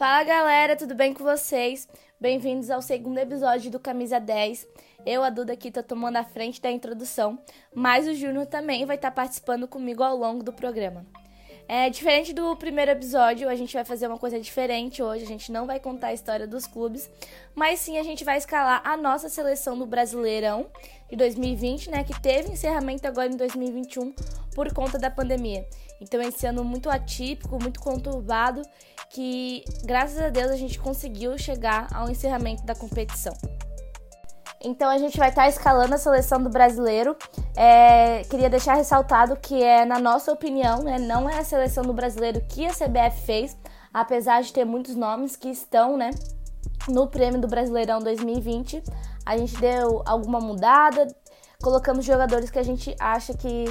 Fala galera, tudo bem com vocês? Bem-vindos ao segundo episódio do Camisa 10. Eu, a Duda, aqui tô tomando a frente da introdução, mas o Júnior também vai estar participando comigo ao longo do programa. É diferente do primeiro episódio, a gente vai fazer uma coisa diferente hoje. A gente não vai contar a história dos clubes, mas sim a gente vai escalar a nossa seleção do Brasileirão de 2020, né, que teve encerramento agora em 2021 por conta da pandemia. Então esse ano muito atípico, muito conturbado, que graças a Deus a gente conseguiu chegar ao encerramento da competição. Então a gente vai estar tá escalando a seleção do brasileiro. É, queria deixar ressaltado que é, na nossa opinião, né, não é a seleção do brasileiro que a CBF fez, apesar de ter muitos nomes que estão né, no prêmio do Brasileirão 2020. A gente deu alguma mudada, colocamos jogadores que a gente acha que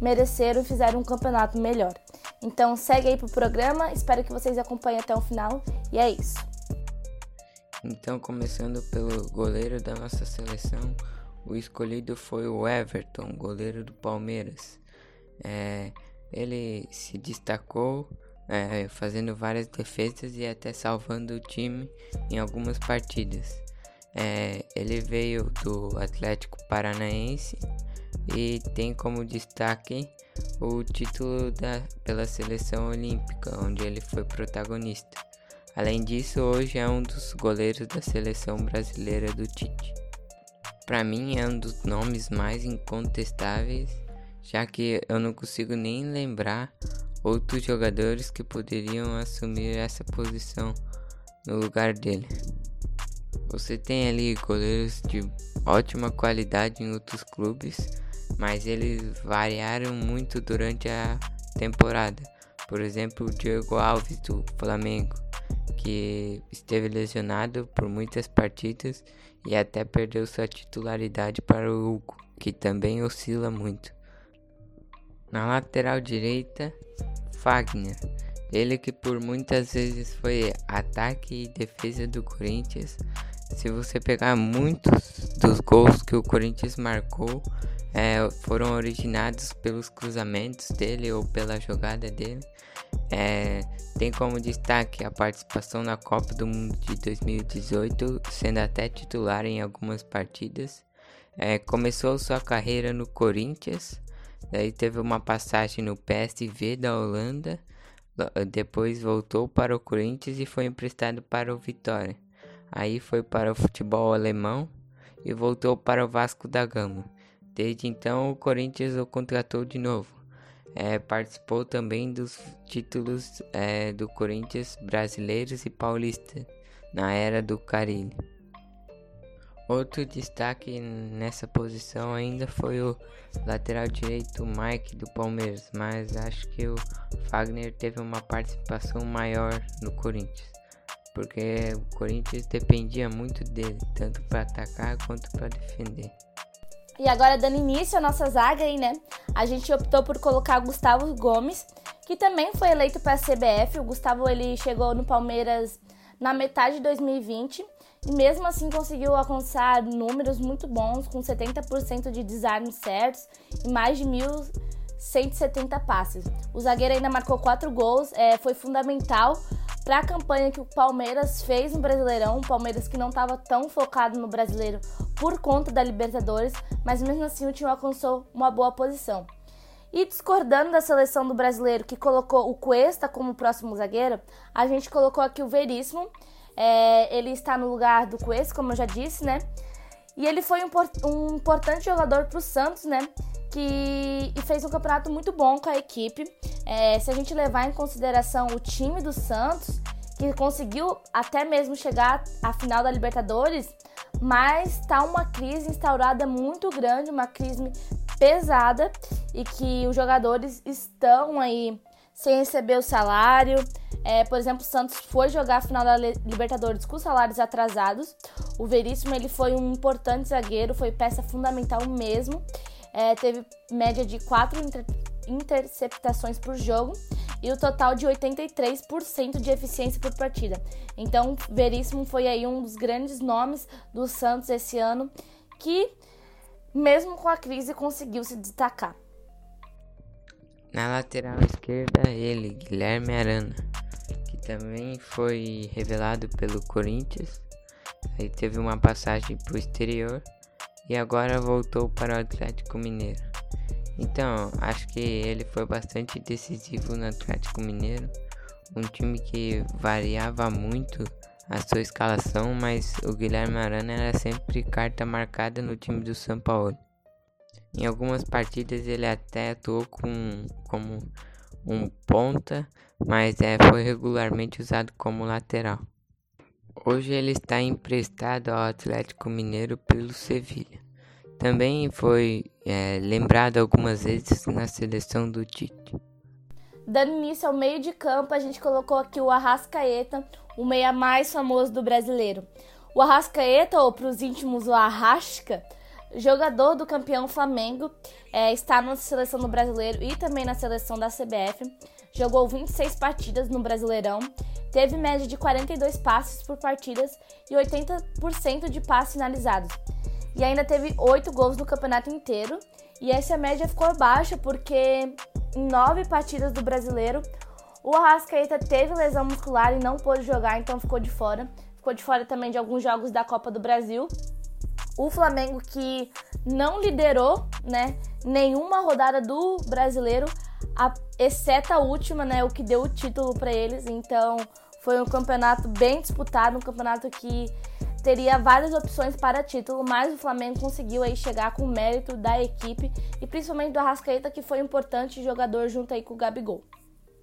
mereceram e fizeram um campeonato melhor. Então segue aí pro programa, espero que vocês acompanhem até o final e é isso. Então, começando pelo goleiro da nossa seleção, o escolhido foi o Everton, goleiro do Palmeiras. É, ele se destacou é, fazendo várias defesas e até salvando o time em algumas partidas. É, ele veio do Atlético Paranaense e tem como destaque o título da, pela seleção olímpica, onde ele foi protagonista. Além disso, hoje é um dos goleiros da seleção brasileira do Tite. Para mim é um dos nomes mais incontestáveis, já que eu não consigo nem lembrar outros jogadores que poderiam assumir essa posição no lugar dele. Você tem ali goleiros de ótima qualidade em outros clubes, mas eles variaram muito durante a temporada. Por exemplo, o Diego Alves do Flamengo que esteve lesionado por muitas partidas e até perdeu sua titularidade para o Hugo, que também oscila muito. Na lateral direita, Fagner, ele que por muitas vezes foi ataque e defesa do Corinthians. Se você pegar muitos dos gols que o Corinthians marcou, é, foram originados pelos cruzamentos dele ou pela jogada dele. É, tem como destaque a participação na Copa do Mundo de 2018, sendo até titular em algumas partidas. É, começou sua carreira no Corinthians, daí teve uma passagem no PSV da Holanda, depois voltou para o Corinthians e foi emprestado para o Vitória. Aí foi para o futebol alemão e voltou para o Vasco da Gama. Desde então, o Corinthians o contratou de novo. É, participou também dos títulos é, do Corinthians brasileiros e paulista na era do Carilli. Outro destaque nessa posição ainda foi o lateral direito Mike do Palmeiras, mas acho que o Fagner teve uma participação maior no Corinthians, porque o Corinthians dependia muito dele, tanto para atacar quanto para defender. E agora, dando início à nossa zaga aí, né? A gente optou por colocar o Gustavo Gomes, que também foi eleito para a CBF. O Gustavo ele chegou no Palmeiras na metade de 2020 e mesmo assim conseguiu alcançar números muito bons, com 70% de desarmes certos e mais de 1.170 passes. O zagueiro ainda marcou 4 gols, é, foi fundamental para a campanha que o Palmeiras fez no Brasileirão, o Palmeiras que não estava tão focado no Brasileiro por conta da Libertadores, mas mesmo assim o time alcançou uma boa posição. E discordando da seleção do brasileiro que colocou o Cuesta como próximo zagueiro, a gente colocou aqui o Veríssimo. É, ele está no lugar do Cuesta, como eu já disse, né? E ele foi um, um importante jogador para o Santos, né? Que e fez um campeonato muito bom com a equipe. É, se a gente levar em consideração o time do Santos, que conseguiu até mesmo chegar à final da Libertadores, mas está uma crise instaurada muito grande, uma crise pesada e que os jogadores estão aí sem receber o salário. É, por exemplo, o Santos foi jogar a final da Libertadores com salários atrasados. O Veríssimo ele foi um importante zagueiro, foi peça fundamental mesmo. É, teve média de quatro inter interceptações por jogo e o total de 83% de eficiência por partida. Então, Veríssimo foi aí um dos grandes nomes do Santos esse ano que, mesmo com a crise, conseguiu se destacar. Na lateral esquerda, ele, Guilherme Arana, que também foi revelado pelo Corinthians. Aí teve uma passagem para o exterior e agora voltou para o Atlético Mineiro. Então, acho que ele foi bastante decisivo no Atlético Mineiro, um time que variava muito a sua escalação, mas o Guilherme Arana era sempre carta marcada no time do São Paulo. Em algumas partidas ele até atuou com, como um ponta, mas é, foi regularmente usado como lateral. Hoje ele está emprestado ao Atlético Mineiro pelo Sevilha. Também foi é, lembrado algumas vezes na seleção do Tite. Dando início ao meio de campo, a gente colocou aqui o Arrascaeta, o meia mais famoso do brasileiro. O Arrascaeta, ou para os íntimos o Arrasca, jogador do campeão Flamengo, é, está na seleção do brasileiro e também na seleção da CBF. Jogou 26 partidas no Brasileirão, teve média de 42 passes por partidas e 80% de passes finalizados. E ainda teve 8 gols no campeonato inteiro. E essa média ficou baixa porque em 9 partidas do Brasileiro o Arrascaeta teve lesão muscular e não pôde jogar, então ficou de fora. Ficou de fora também de alguns jogos da Copa do Brasil. O Flamengo que não liderou, né, nenhuma rodada do Brasileiro, a, exceto a última, né, o que deu o título para eles. Então, foi um campeonato bem disputado, um campeonato que teria várias opções para título, mas o Flamengo conseguiu aí chegar com o mérito da equipe e principalmente do Arrascaeta, que foi um importante jogador junto aí com o Gabigol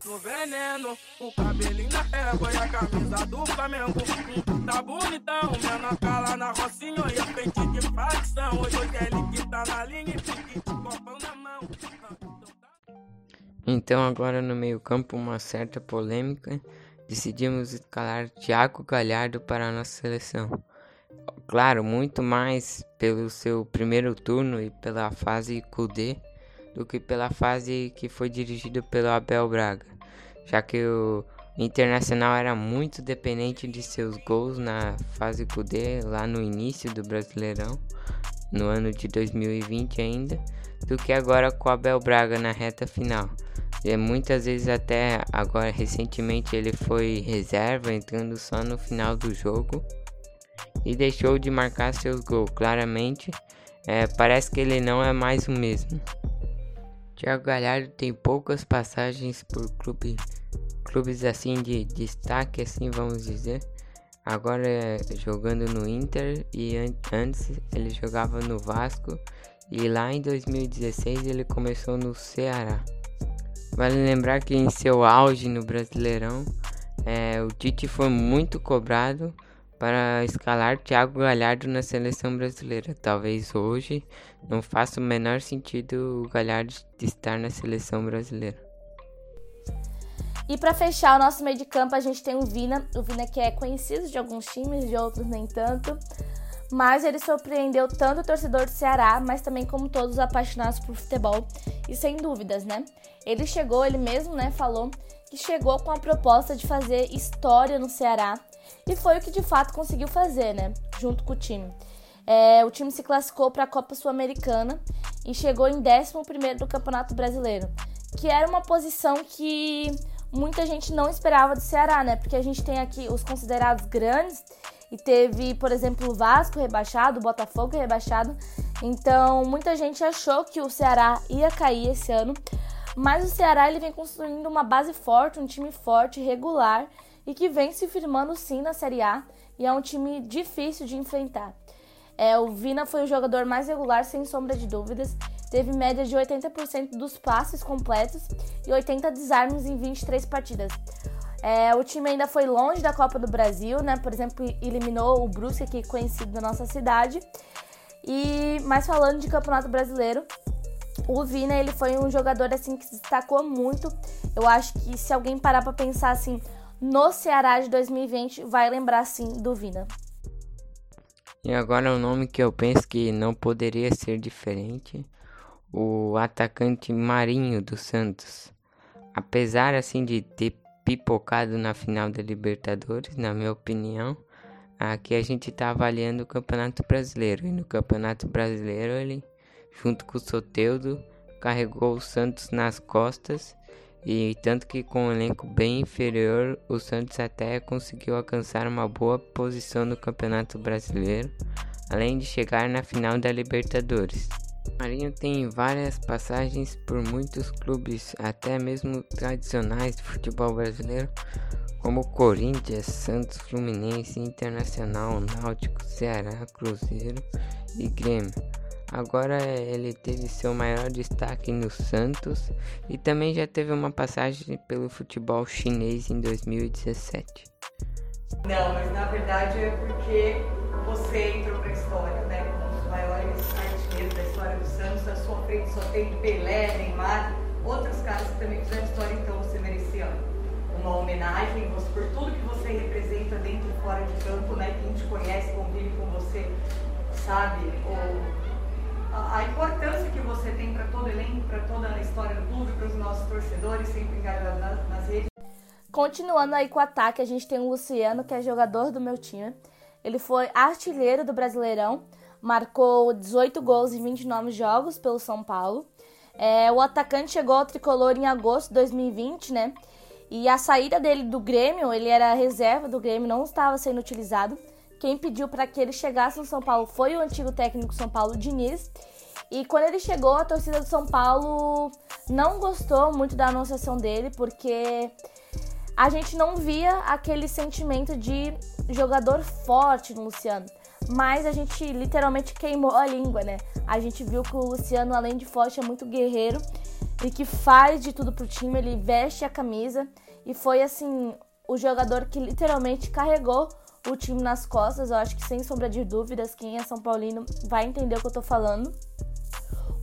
no veneno. O cabelinho da égua e a camisa do Flamengo. Tá bonitão, menor cala na rocinha e frente de facção. Hoje é ele que tá na linha e de copão na mão. Então agora no meio campo uma certa polêmica. Decidimos escalar Thiago Galhardo para a nossa seleção. Claro, muito mais pelo seu primeiro turno e pela fase QD do que pela fase que foi dirigida pelo Abel Braga, já que o Internacional era muito dependente de seus gols na fase QD lá no início do Brasileirão, no ano de 2020 ainda, do que agora com Abel Braga na reta final. E muitas vezes até agora recentemente ele foi reserva, entrando só no final do jogo e deixou de marcar seus gols. Claramente, é, parece que ele não é mais o mesmo. Thiago Galhardo tem poucas passagens por clube, clubes assim de destaque, assim vamos dizer. Agora é jogando no Inter e an antes ele jogava no Vasco e lá em 2016 ele começou no Ceará. Vale lembrar que em seu auge no Brasileirão, é, o Tite foi muito cobrado para escalar Thiago Galhardo na seleção brasileira. Talvez hoje não faça o menor sentido o Galhardo estar na seleção brasileira. E para fechar o nosso meio de campo, a gente tem o Vina, o Vina que é conhecido de alguns times, de outros nem tanto. Mas ele surpreendeu tanto o torcedor do Ceará, mas também como todos os apaixonados por futebol. E sem dúvidas, né? Ele chegou, ele mesmo, né, falou que chegou com a proposta de fazer história no Ceará e foi o que de fato conseguiu fazer, né? Junto com o time. É, o time se classificou para a Copa Sul-Americana e chegou em 11 do Campeonato Brasileiro, que era uma posição que muita gente não esperava do Ceará, né? Porque a gente tem aqui os considerados grandes e teve, por exemplo, o Vasco rebaixado, o Botafogo rebaixado. Então, muita gente achou que o Ceará ia cair esse ano, mas o Ceará ele vem construindo uma base forte, um time forte, regular e que vem se firmando sim na Série A e é um time difícil de enfrentar. É, o Vina foi o jogador mais regular, sem sombra de dúvidas. Teve média de 80% dos passes completos e 80 desarmes em 23 partidas. É, o time ainda foi longe da Copa do Brasil, né? Por exemplo, eliminou o Brusque, que é conhecido da nossa cidade. E mais falando de Campeonato Brasileiro, o Vina ele foi um jogador assim que se destacou muito. Eu acho que se alguém parar para pensar assim, no Ceará de 2020 vai lembrar sim do Vina. E agora o um nome que eu penso que não poderia ser diferente, o atacante Marinho do Santos. Apesar assim de ter pipocado na final da Libertadores, na minha opinião, aqui a gente está avaliando o Campeonato Brasileiro. E no Campeonato Brasileiro ele, junto com o Soteudo, carregou o Santos nas costas E tanto que com um elenco bem inferior, o Santos até conseguiu alcançar uma boa posição no Campeonato Brasileiro, além de chegar na final da Libertadores. Marinho tem várias passagens por muitos clubes, até mesmo tradicionais do futebol brasileiro, como Corinthians, Santos, Fluminense, Internacional, Náutico, Ceará, Cruzeiro e Grêmio. Agora ele teve seu maior destaque no Santos e também já teve uma passagem pelo futebol chinês em 2017. Não, mas na verdade é porque você entrou para a história, né? Como um dos maiores artilheiros da história do Santos. Só tem Pelé, Neymar, outros caras que também fizeram história, então você merecia uma homenagem por tudo que você representa dentro e fora de campo, né? Quem te conhece, convive com você, sabe o, a, importância que você tem para todo elenco, para toda a história do clube, para os nossos torcedores, sempre engajados nas, nas redes. Continuando aí com o ataque, a gente tem o Luciano, que é jogador do meu time. Ele foi artilheiro do Brasileirão, marcou 18 gols em 29 jogos pelo São Paulo. É, o atacante chegou ao tricolor em agosto de 2020, né? E a saída dele do Grêmio, ele era reserva do Grêmio, não estava sendo utilizado. Quem pediu para que ele chegasse no São Paulo foi o antigo técnico São Paulo Diniz. E quando ele chegou, a torcida do São Paulo não gostou muito da anunciação dele, porque a gente não via aquele sentimento de jogador forte no Luciano. Mas a gente literalmente queimou a língua, né? A gente viu que o Luciano, além de forte, é muito guerreiro e que faz de tudo pro time, ele veste a camisa e foi assim o jogador que literalmente carregou o time nas costas. Eu acho que sem sombra de dúvidas, quem é São Paulino vai entender o que eu tô falando.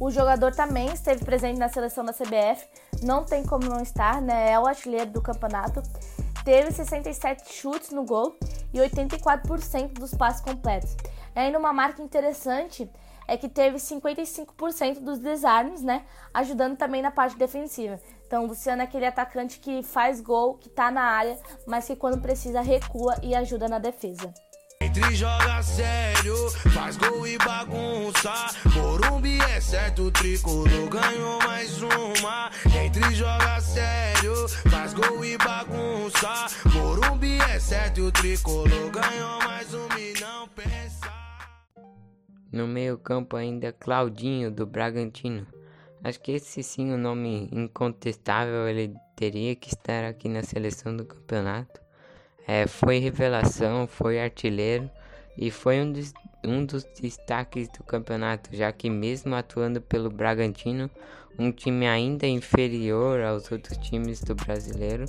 O jogador também esteve presente na seleção da CBF, não tem como não estar, né? É o artilheiro do campeonato. Teve 67 chutes no gol e 84% dos passes completos. E ainda uma marca interessante é que teve 55% dos desarmes, né? Ajudando também na parte defensiva. Então, o Luciano é aquele atacante que faz gol, que tá na área, mas que quando precisa recua e ajuda na defesa. Entre joga sério, faz gol e bagunça. Morumbi é certo, tricolor ganhou mais uma. Entre joga sério, faz gol e bagunça. Morumbi é certo, o tricolor ganhou mais um milhão. Pensa. No meio-campo ainda Claudinho do Bragantino. Acho que esse sim o um nome incontestável, ele teria que estar aqui na seleção do campeonato. É, foi revelação, foi artilheiro e foi um dos, um dos destaques do campeonato, já que mesmo atuando pelo Bragantino, um time ainda inferior aos outros times do brasileiro,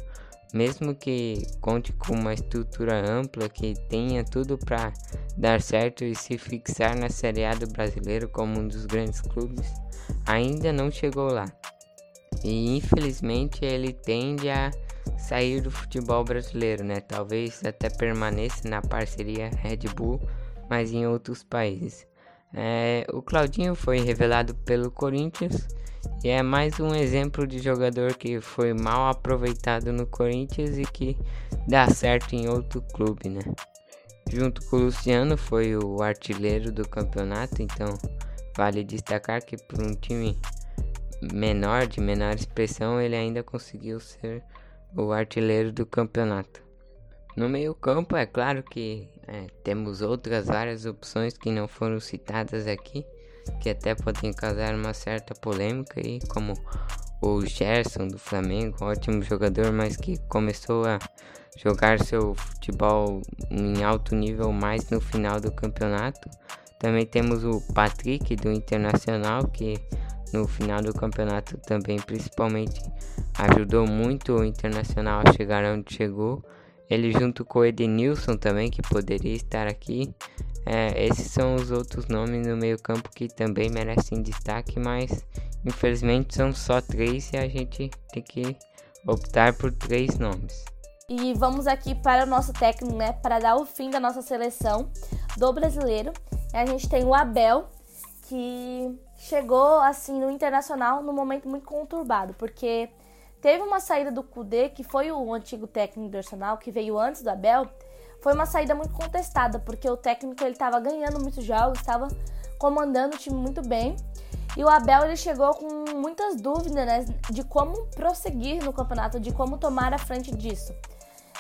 mesmo que conte com uma estrutura ampla que tenha tudo para dar certo e se fixar na Série A do brasileiro como um dos grandes clubes, ainda não chegou lá. E infelizmente ele tende a sair do futebol brasileiro, né? Talvez até permaneça na parceria Red Bull, mas em outros países. É, o Claudinho foi revelado pelo Corinthians e é mais um exemplo de jogador que foi mal aproveitado no Corinthians e que dá certo em outro clube, né? Junto com o Luciano foi o artilheiro do campeonato, então vale destacar que por um time menor, de menor expressão, ele ainda conseguiu ser o artilheiro do campeonato. No meio-campo, é claro que é, temos outras várias opções que não foram citadas aqui, que até podem causar uma certa polêmica, aí, como o Gerson do Flamengo, ótimo jogador, mas que começou a jogar seu futebol em alto nível mais no final do campeonato. Também temos o Patrick do Internacional, que no final do campeonato também principalmente ajudou muito o Internacional a chegar onde chegou. Ele junto com o Edenilson também, que poderia estar aqui. É, esses são os outros nomes no meio campo que também merecem destaque, mas infelizmente são só três e a gente tem que optar por três nomes. E vamos aqui para o nosso técnico, né, para dar o fim da nossa seleção do brasileiro. A gente tem o Abel, que chegou assim no internacional num momento muito conturbado, porque teve uma saída do Kudê, que foi o antigo técnico do Arsenal, que veio antes do Abel, foi uma saída muito contestada, porque o técnico ele estava ganhando muitos jogos, estava comandando o time muito bem. E o Abel ele chegou com muitas dúvidas né, de como prosseguir no campeonato, de como tomar a frente disso.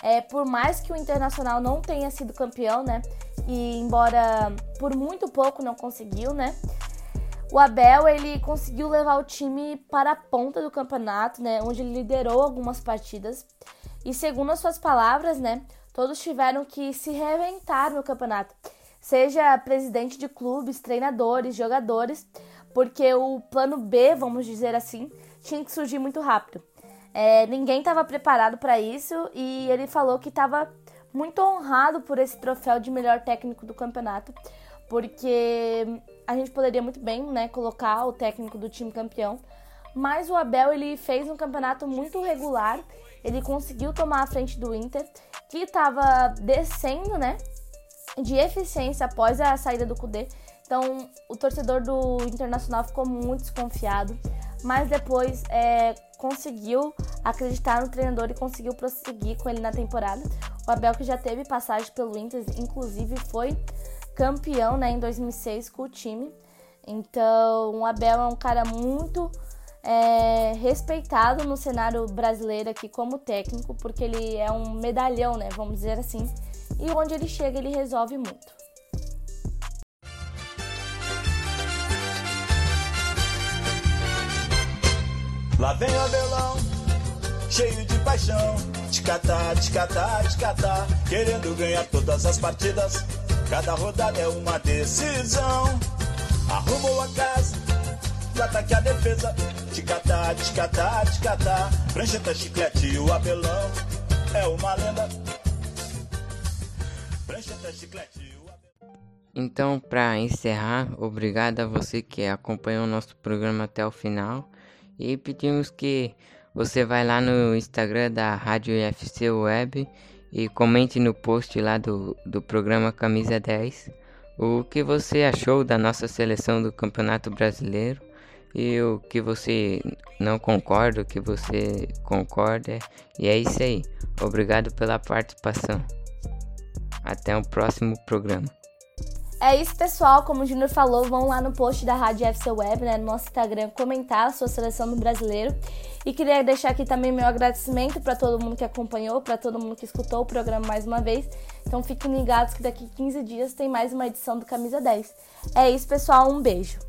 É, por mais que o Internacional não tenha sido campeão, né? E embora por muito pouco não conseguiu, né? O Abel ele conseguiu levar o time para a ponta do campeonato, né? Onde ele liderou algumas partidas. E segundo as suas palavras, né? Todos tiveram que se reinventar no campeonato. Seja presidente de clubes, treinadores, jogadores, porque o plano B, vamos dizer assim, tinha que surgir muito rápido. É, ninguém estava preparado para isso e ele falou que estava muito honrado por esse troféu de melhor técnico do campeonato, porque a gente poderia muito bem né, colocar o técnico do time campeão, mas o Abel ele fez um campeonato muito regular, ele conseguiu tomar a frente do Inter, que estava descendo né, de eficiência após a saída do Cudê. Então o torcedor do Internacional ficou muito desconfiado, mas depois é, conseguiu acreditar no treinador e conseguiu prosseguir com ele na temporada. O Abel que já teve passagem pelo Inter, inclusive foi campeão né, em 2006 com o time. Então o Abel é um cara muito é, respeitado no cenário brasileiro aqui como técnico, porque ele é um medalhão, né, vamos dizer assim. E onde ele chega, ele resolve muito. Lá vem o Abelão, cheio de paixão. Ticatá, ticatá, ticatá, querendo ganhar todas as partidas. Cada rodada é uma decisão. Arrumou a casa, do ataque à defesa. Ticatá, ticatá, ticatá, prancheta, chiclete e o Abelão é uma lenda. Prancheta, chiclete e o. Então, para encerrar, obrigado a você que acompanhou o nosso programa até o final. E pedimos que você vai lá no Instagram da Rádio UFC Web e comente no post lá do, do programa Camisa 10 o que você achou da nossa seleção do Campeonato Brasileiro e o que você não concorda, o que você concorda. E é isso aí. Obrigado pela participação. Até o próximo programa. É isso, pessoal. Como o Júnior falou, vão lá no post da Rádio FC Web, né, no nosso Instagram, comentar a sua seleção do brasileiro. E queria deixar aqui também meu agradecimento para todo mundo que acompanhou, para todo mundo que escutou o programa mais uma vez. Então fiquem ligados que daqui 15 dias tem mais uma edição do Camisa 10. É isso, pessoal. Um beijo.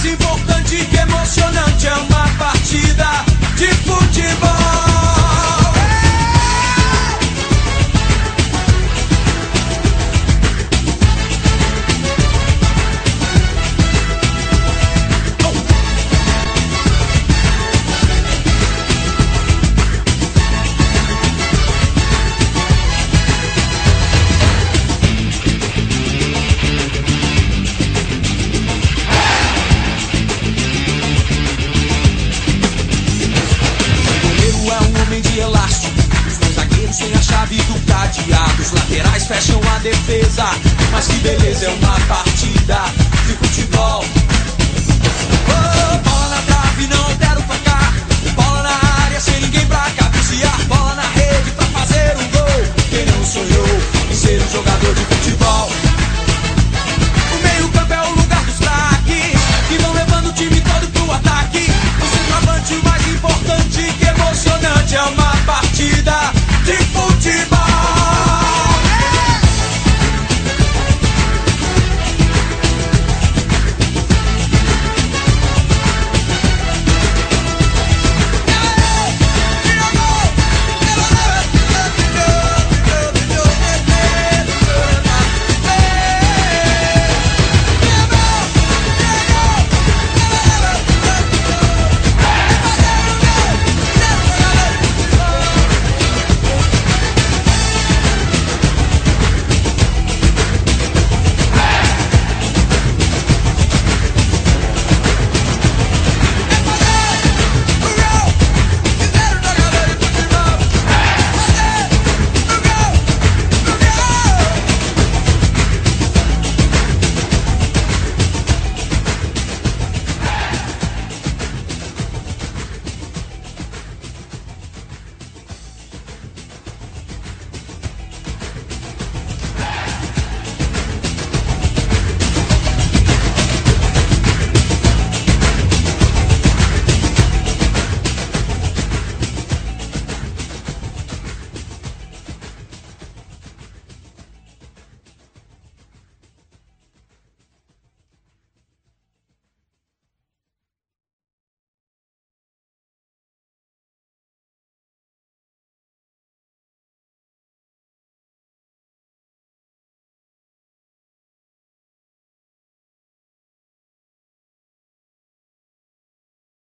mais importante e emocionante é o